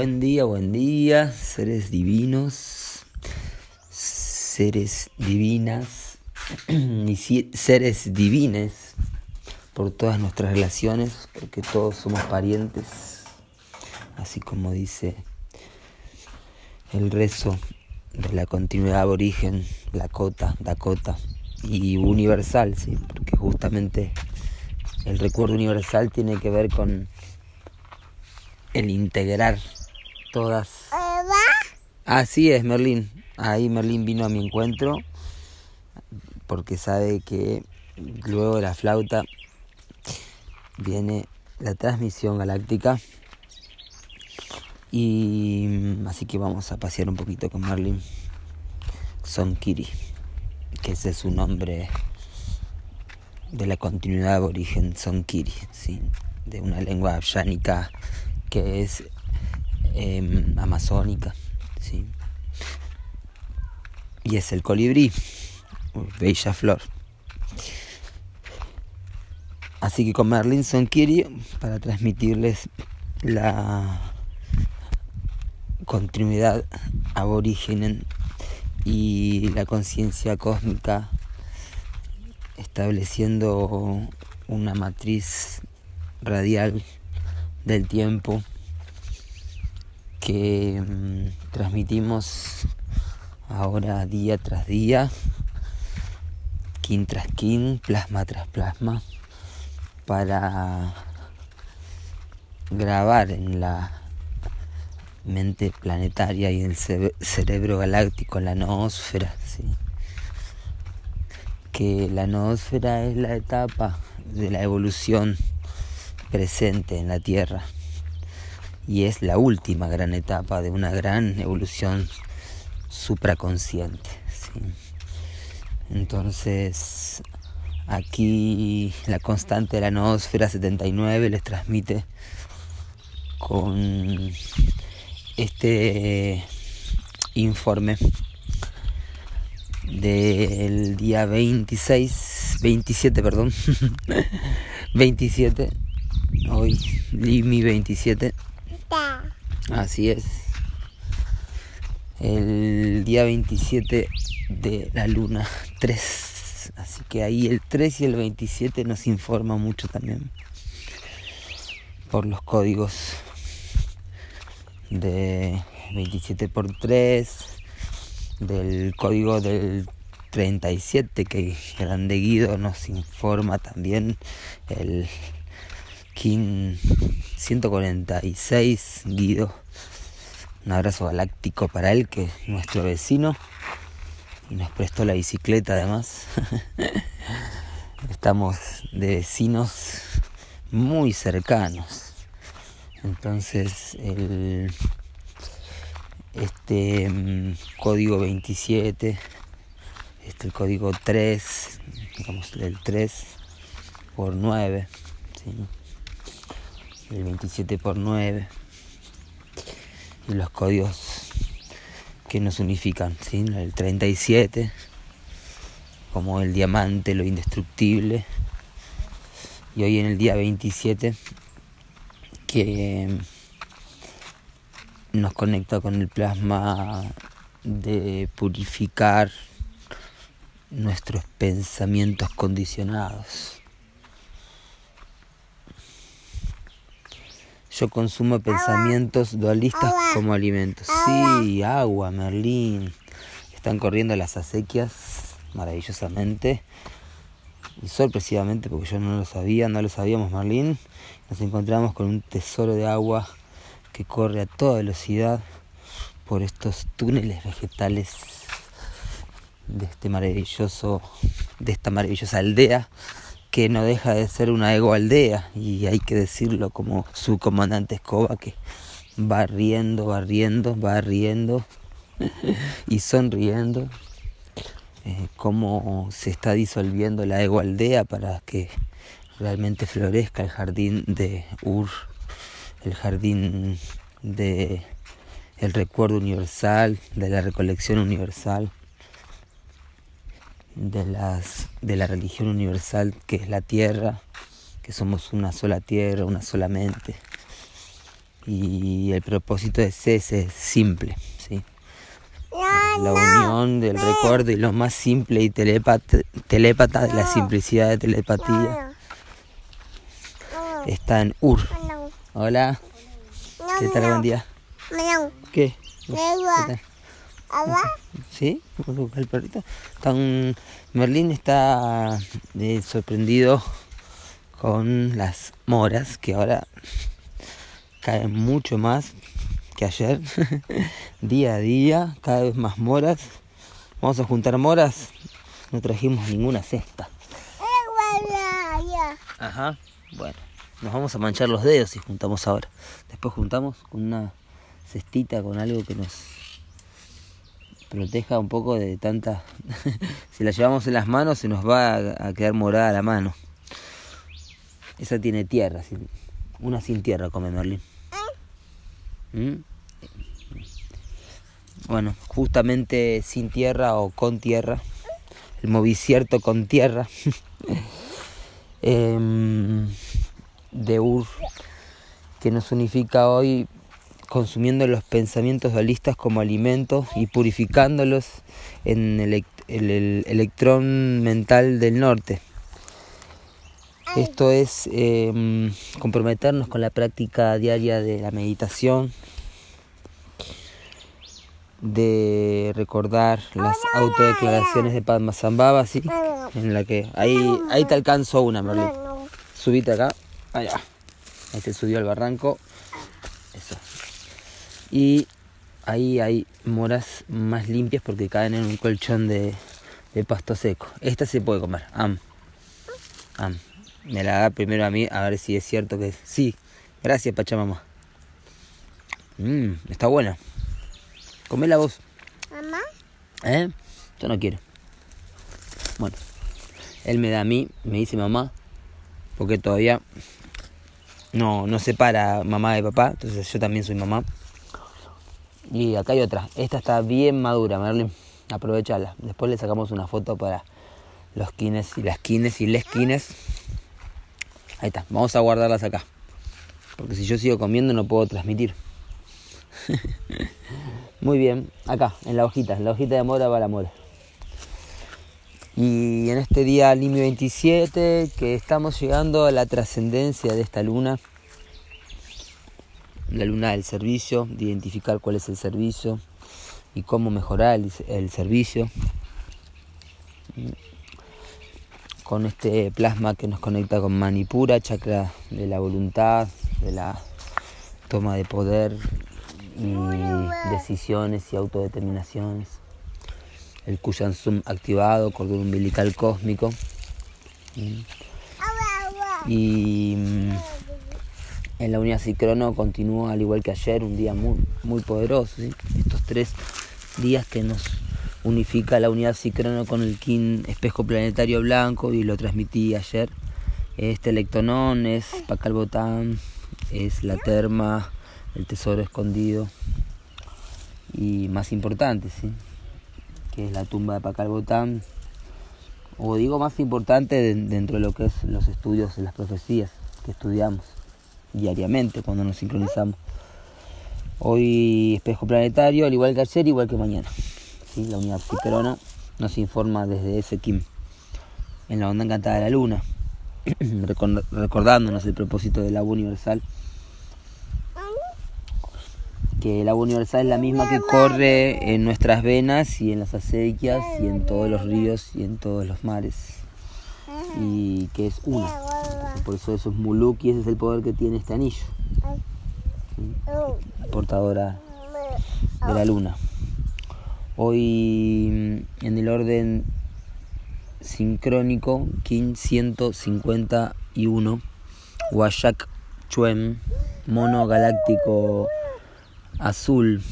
Buen día, buen día, seres divinos, seres divinas y seres divines por todas nuestras relaciones, porque todos somos parientes, así como dice el rezo de la continuidad aborigen, Lakota, Dakota y universal, sí, porque justamente el recuerdo universal tiene que ver con el integrar todas. Así es, Merlín. Ahí Merlín vino a mi encuentro porque sabe que luego de la flauta viene la transmisión galáctica. Y así que vamos a pasear un poquito con Merlin. Son Kiri, que ese es su nombre de la continuidad de origen Son Kiri, ¿sí? de una lengua abjánica que es em, amazónica, ¿sí? y es el colibrí, bella flor. Así que con Merlin Son Kiri para transmitirles la continuidad aborigen y la conciencia cósmica estableciendo una matriz radial del tiempo que mm, transmitimos ahora día tras día, kin tras kin, plasma tras plasma, para grabar en la mente planetaria y el cerebro galáctico, la noósfera, ¿sí? que la noósfera es la etapa de la evolución presente en la Tierra y es la última gran etapa de una gran evolución supraconsciente. Entonces, aquí la constante de la noósfera 79 les transmite con este informe del día 26, 27, perdón, 27, hoy Limi 27, así es, el día 27 de la luna 3, así que ahí el 3 y el 27 nos informa mucho también por los códigos de 27 por 3 del código del 37 que Grande Guido nos informa también el 146 Guido. Un abrazo galáctico para él que es nuestro vecino y nos prestó la bicicleta además. Estamos de vecinos muy cercanos. Entonces el este mm, código 27 este código 3 digamos el 3 por 9 el 27 por 9 y los códigos que nos unifican ¿sí? el 37 como el diamante lo indestructible y hoy en el día 27 que nos conecta con el plasma de purificar nuestros pensamientos condicionados. Yo consumo pensamientos dualistas como alimentos. Sí, agua, Merlín. Están corriendo las acequias maravillosamente y sorpresivamente, porque yo no lo sabía, no lo sabíamos, Merlín. Nos encontramos con un tesoro de agua que corre a toda velocidad por estos túneles vegetales de este maravilloso, de esta maravillosa aldea que no deja de ser una ego aldea y hay que decirlo como su comandante Escoba que va riendo, va riendo, va riendo y sonriendo eh, cómo se está disolviendo la ego aldea para que realmente florezca el jardín de Ur el jardín de el recuerdo universal, de la recolección universal, de las de la religión universal que es la tierra, que somos una sola tierra, una sola mente, Y el propósito es ese, simple, ¿sí? La unión del recuerdo y lo más simple y telépata, telépata de la simplicidad de telepatía está en Ur. Hola. ¿Qué tal? Buen día. ¿Qué? ¿Qué tal? ¿Sí? El perrito. Merlín está eh, sorprendido con las moras que ahora caen mucho más que ayer. día a día, cada vez más moras. Vamos a juntar moras. No trajimos ninguna cesta. Ajá. Bueno, nos vamos a manchar los dedos si juntamos ahora. Después juntamos con una cestita, con algo que nos proteja un poco de tanta... si la llevamos en las manos se nos va a quedar morada la mano. Esa tiene tierra, una sin tierra come Merlin. ¿Mm? Bueno, justamente sin tierra o con tierra, el movicierto con tierra em, de Ur, que nos unifica hoy consumiendo los pensamientos dualistas como alimentos y purificándolos en el, electrón mental del norte. Esto es em, comprometernos con la práctica diaria de la meditación, de recordar las autodeclaraciones de Padmasambhava, ¿sí? En la que ahí, ahí te alcanzo una, Merlin. Subite acá, allá. Ahí se subió al barranco. Eso. Y ahí hay moras más limpias porque caen en un colchón de, pasto seco. Esta se puede comer. Am. Am. Me la da primero a mí a ver si es cierto que sí. Gracias, Pachamama. Mmm, está buena. la voz. ¿Mamá? ¿Eh? Yo no quiero. Bueno, él me da a mí, me dice mamá, porque todavía no, no separa mamá de papá, entonces yo también soy mamá. Y acá hay otra. Esta está bien madura, Merlin. Aprovechala. Después le sacamos una foto para los quines y las quines y les quines. Ahí está. Vamos a guardarlas acá. Porque si yo sigo comiendo no puedo transmitir. Muy bien. Acá, en la hojita. En la hojita de mora va la mora. Y en este día Limio 27, que estamos llegando a la trascendencia de esta luna la luna del servicio, de identificar cuál es el servicio y cómo mejorar el, servicio. Con este plasma que nos conecta con Manipura, chakra de la voluntad, de la toma de poder y decisiones y autodeterminaciones. El Kuyansum activado, cordón umbilical cósmico. Y en la unidad Cicrono continúa al igual que ayer, un día muy, muy poderoso. Estos tres días que nos unifica la unidad Cicrono con el Kin espejo planetario blanco y lo transmití ayer. Este electonón es Pacal Botán, es la terma, el tesoro escondido y más importante, ¿sí? que es la tumba de Pacal Botán, o digo más importante dentro de lo que es los estudios las profecías que estudiamos diariamente cuando nos sincronizamos. Hoy espejo planetario, al igual que ayer, igual que mañana. La unidad psiperona nos informa desde ese Kim, en la onda encantada de la luna, recordándonos el propósito del agua universal. Que el agua universal es la misma que corre en nuestras venas y en las acequias y en todos los ríos y en todos los mares. Y que es una. Por eso eso es Muluk y ese es el poder que tiene este anillo. Portadora de la luna. Hoy mm, en el orden sincrónico, King 151, Washak Chuem, mono galáctico azul.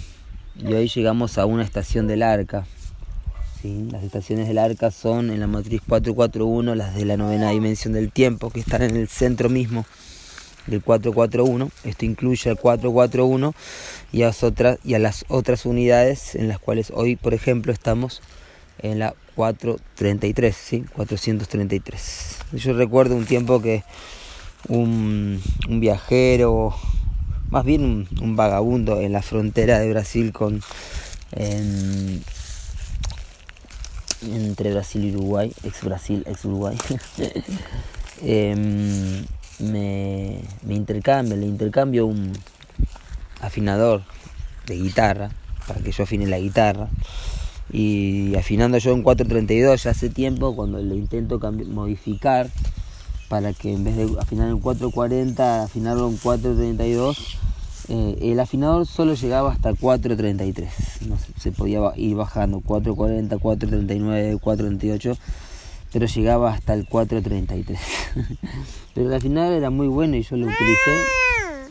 Y hoy llegamos a una estación del arca. Las estaciones del arca son en la matriz 441 las de la novena dimensión del tiempo, que están en el centro mismo del 441. Esto incluye al 441 y a, otras, y a las otras unidades en las cuales hoy, por ejemplo, estamos en la 433, ¿sí? 433. Yo recuerdo un tiempo que un, un viajero más bien un, vagabundo en la frontera de Brasil con entre Brasil y Uruguay, ex Brasil, ex Uruguay, em, me, me intercambio, le intercambio un afinador de guitarra para que yo afine la guitarra. Y afinando yo en 432 ya hace tiempo cuando le intento modificar para que en vez de afinar en 440 afinarlo en 432 eh, el afinador solo llegaba hasta 433 no se podía ir bajando 440 439 438 pero llegaba hasta el 433 pero el afinador era muy bueno y yo lo utilicé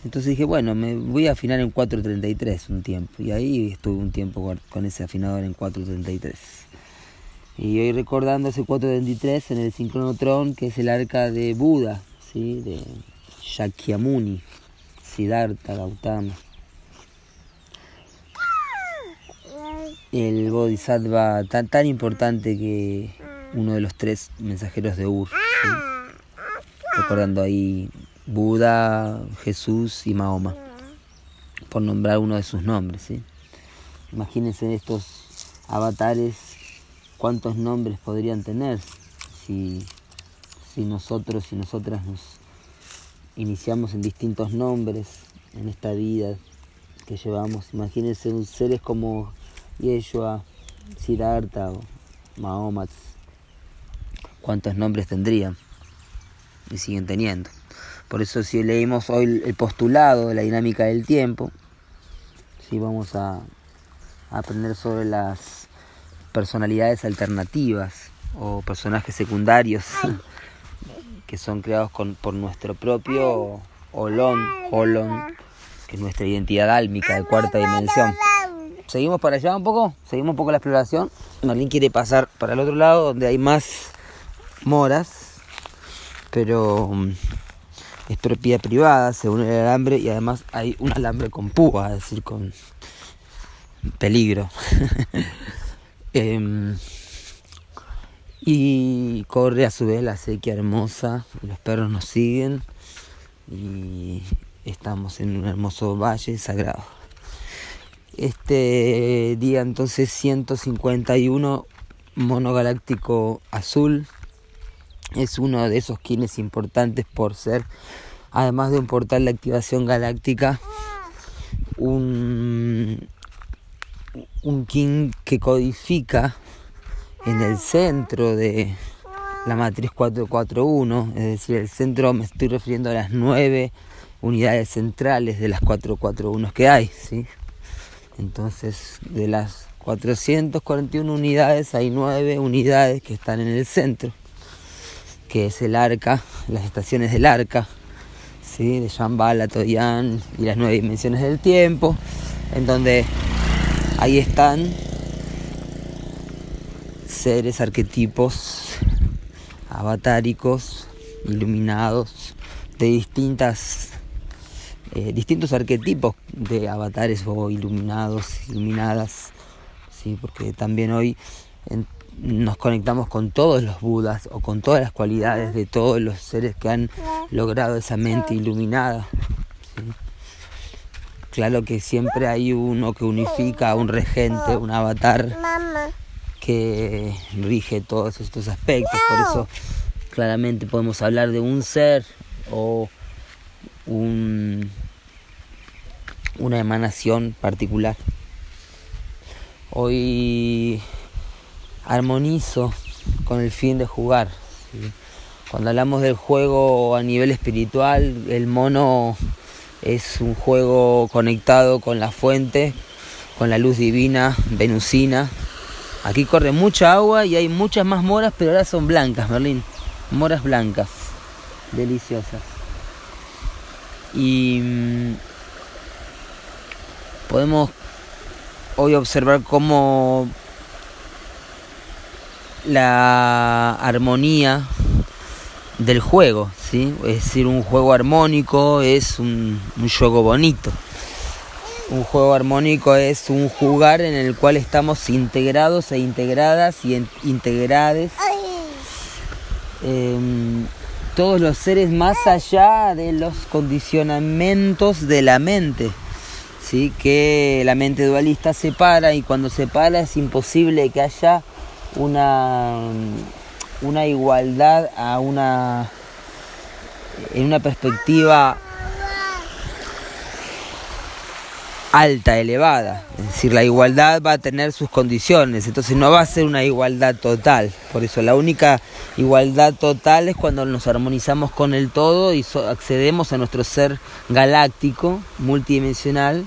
entonces dije, bueno, me voy a afinar en 433 un tiempo. Y ahí estuve un tiempo con ese afinador en 433. Y hoy recordando ese 433 en el sincronotron, que es el arca de Buda, ¿sí? de Shakyamuni, Siddhartha Gautama. El Bodhisattva tan, tan importante que uno de los tres mensajeros de Ur. Recordando ahí Buda, Jesús y Mahoma, por nombrar uno de sus nombres. ¿sí? Imagínense estos avatares, cuántos nombres podrían tener si, si nosotros y nosotras nos iniciamos en distintos nombres en esta vida que llevamos. Imagínense seres como Yeshua, Siddhartha o cuántos nombres tendrían y siguen teniendo. Por eso si leímos hoy el postulado de la dinámica del tiempo, si vamos a, aprender sobre las personalidades alternativas o personajes secundarios que son creados por nuestro propio Olón, Olón, que es nuestra identidad álmica de cuarta dimensión. Seguimos para allá un poco, seguimos un poco la exploración. Marlene quiere pasar para el otro lado donde hay más moras, pero mm, es propiedad privada según el alambre y además hay un alambre con púa, es decir, con peligro. Em, y corre a su vez la sequía hermosa, los perros nos siguen y estamos en un hermoso valle sagrado. Este día entonces 151 monogaláctico azul es uno de esos kines importantes por ser, además de un portal de activación galáctica, un, un kin que codifica en el centro de la matriz 441, es decir, el centro me estoy refiriendo a las nueve unidades centrales de las 441 que hay, ¿sí? Entonces, de las 441 unidades hay nueve unidades que están en el centro que es el arca, las estaciones del arca, ¿sí? de Shambhala, Toyan y las nueve dimensiones del tiempo, en donde ahí están seres arquetipos avatáricos, iluminados, de distintas eh, distintos arquetipos de avatares o iluminados, iluminadas, sí, porque también hoy nos conectamos con todos los budas o con todas las cualidades de todos los seres que han logrado esa mente iluminada. Claro que siempre hay uno que unifica, un regente, un avatar que rige todos estos aspectos. Por eso claramente podemos hablar de un ser o un, una emanación particular. Hoy armonizo con el fin de jugar. Cuando hablamos del juego a nivel espiritual, el mono es un juego conectado con la fuente, con la luz divina, venusina. Aquí corre mucha agua y hay muchas más moras, pero ahora son blancas, Merlín. Moras blancas, deliciosas. Y mm, podemos hoy observar cómo la armonía del juego, ¿sí? Es decir, un juego armónico es un, juego bonito. Un juego armónico es un jugar en el cual estamos integrados e integradas y integrades em, todos los seres más allá de los condicionamientos de la mente. ¿sí? Que la mente dualista separa y cuando separa es imposible que haya una, una igualdad a una en una perspectiva alta, elevada. Es decir, la igualdad va a tener sus condiciones, entonces no va a ser una igualdad total. Por eso la única igualdad total es cuando nos armonizamos con el todo y accedemos a nuestro ser galáctico, multidimensional,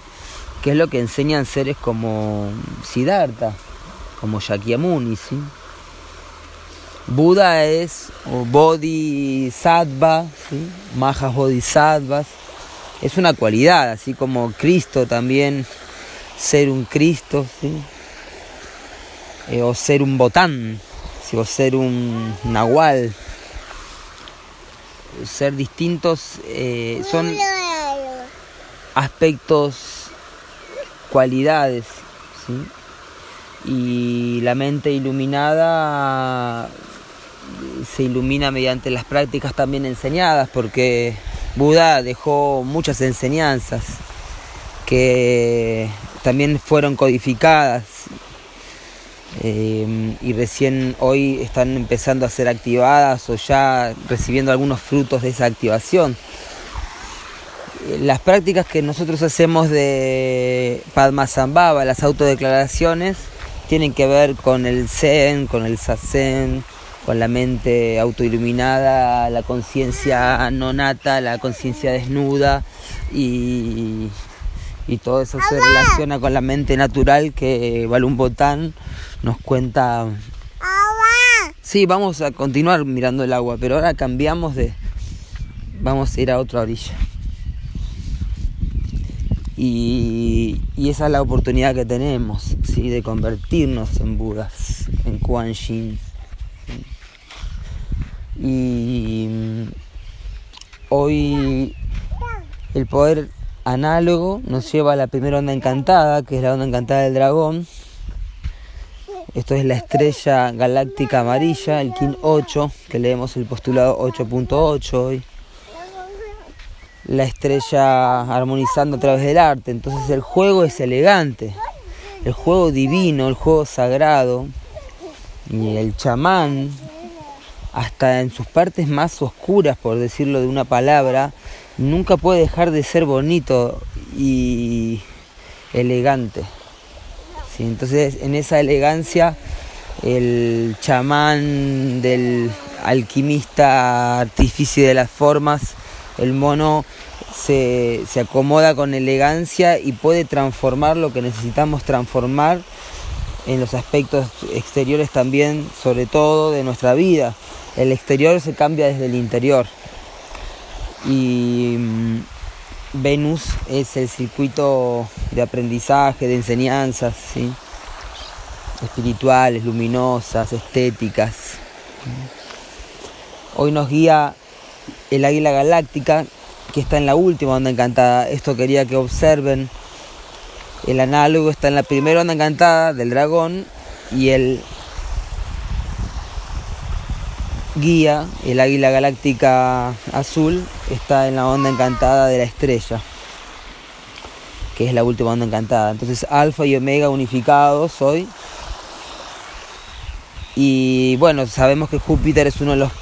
que es lo que enseñan seres como Siddhartha, como Shakyamuni. ¿sí? Buda es o Bodhisattva, ¿sí? Bodhisattvas es una cualidad, así como Cristo también, ser un Cristo. Eh, o ser un botán, o ser un nahual, ser distintos, eh, son aspectos, cualidades, ¿sí? y la mente iluminada se ilumina mediante las prácticas también enseñadas, porque Buda dejó muchas enseñanzas que también fueron codificadas eh, y recién hoy están empezando a ser activadas o ya recibiendo algunos frutos de esa activación. Las prácticas que nosotros hacemos de Padmasambhava, las autodeclaraciones, tienen que ver con el Zen, con el Sazen, con la mente autoiluminada, la conciencia no nata, la conciencia desnuda y, todo eso se relaciona con la mente natural que Balún Botán nos cuenta. Sí, vamos a continuar mirando el agua, pero ahora cambiamos de... Vamos a ir a otra orilla. Y, esa es la oportunidad que tenemos, ¿sí? de convertirnos en Budas, en Kuan Yin. Y hoy el poder análogo nos lleva a la primera onda encantada, que es la onda encantada del dragón. Esto es la estrella galáctica amarilla, el Kin 8, que leemos el postulado 8.8 hoy. La estrella armonizando a través del arte. Entonces el juego es elegante, el juego divino, el juego sagrado. Y el chamán, hasta en sus partes más oscuras, por decirlo de una palabra, nunca puede dejar de ser bonito y elegante. ¿Sí? Entonces, en esa elegancia, el chamán del alquimista artificio de las formas, el mono se, se acomoda con elegancia y puede transformar lo que necesitamos transformar en los aspectos exteriores también, sobre todo de nuestra vida el exterior se cambia desde el interior. Y mm, Venus es el circuito de aprendizaje, de enseñanzas, espirituales, luminosas, estéticas. Hoy nos guía el águila galáctica que está en la última onda encantada. Esto quería que observen. El análogo está en la primera onda encantada del dragón y el guía, el águila galáctica azul, está en la onda encantada de la estrella, que es la última onda encantada. Entonces alfa y omega unificados hoy. Y bueno, sabemos que Júpiter es uno de los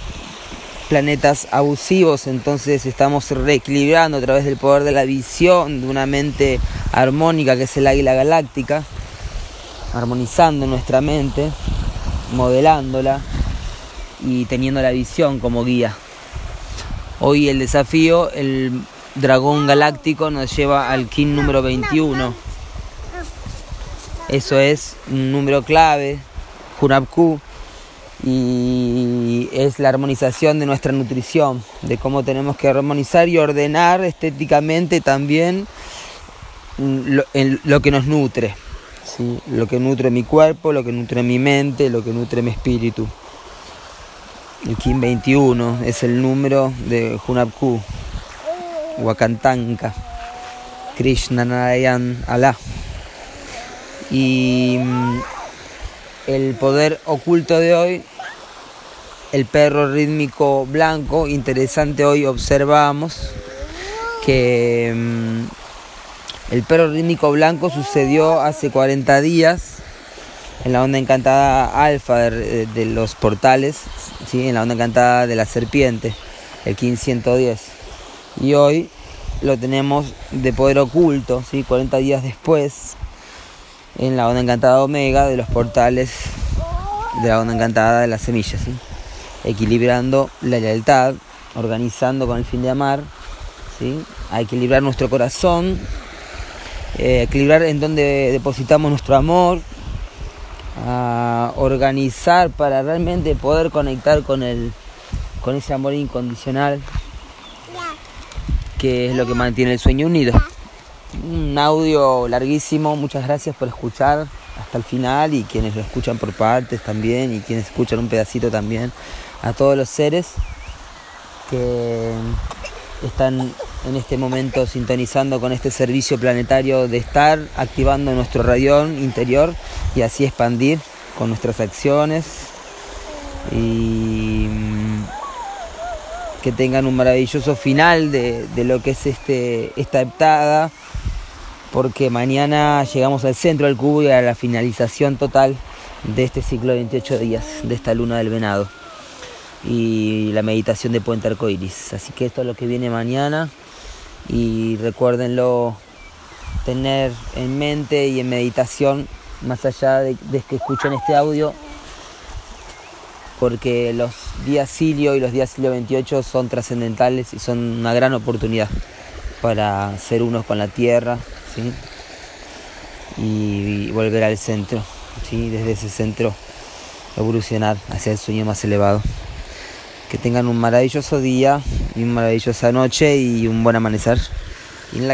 planetas abusivos, entonces estamos reequilibrando a través del poder de la visión, de una mente armónica que es el águila galáctica, armonizando nuestra mente, modelándola y teniendo la visión como guía. Hoy el desafío, el dragón galáctico nos lleva al kin número 21. Eso es un número clave, Hunabku, y es la armonización de nuestra nutrición, de cómo tenemos que armonizar y ordenar estéticamente también lo, lo que nos nutre, ¿sí? lo que nutre mi cuerpo, lo que nutre mi mente, lo que nutre mi espíritu. El Kim 21 es el número de Hunabku, Wakantanka, Krishna Narayan Allah. Y mm, el poder oculto de hoy el perro rítmico blanco. Interesante hoy observamos que mm, el perro rítmico blanco sucedió hace 40 días en la onda encantada alfa de, los portales, ¿sí? en la onda encantada de la serpiente, el 1510. Y hoy lo tenemos de poder oculto, ¿sí? 40 días después, en la onda encantada omega de los portales de la onda encantada de las semillas, ¿sí? equilibrando la lealtad, organizando con el fin de amar, ¿sí? a equilibrar nuestro corazón, eh, equilibrar en donde depositamos nuestro amor, a organizar para realmente poder conectar con el con ese amor incondicional que es lo que mantiene el sueño unido. Un audio larguísimo, muchas gracias por escuchar hasta el final y quienes lo escuchan por partes también y quienes escuchan un pedacito también, a todos los seres que están en este momento sintonizando con este servicio planetario de estar activando nuestro radión interior y así expandir con nuestras acciones. Y mm, que tengan un maravilloso final de, lo que es este, esta heptada porque mañana llegamos al centro del cubo y a la finalización total de este ciclo de 28 días de esta luna del venado y la meditación de Puente Arcoiris. Así que esto es lo que viene mañana y recuérdenlo tener en mente y en meditación más allá de, que escuchen este audio porque los días Silio y los días Silio 28 son trascendentales y son una gran oportunidad para ser unos con la tierra y, volver al centro, ¿sí? desde ese centro evolucionar hacia el sueño más elevado. Que tengan un maravilloso día y una maravillosa noche y un buen amanecer. In.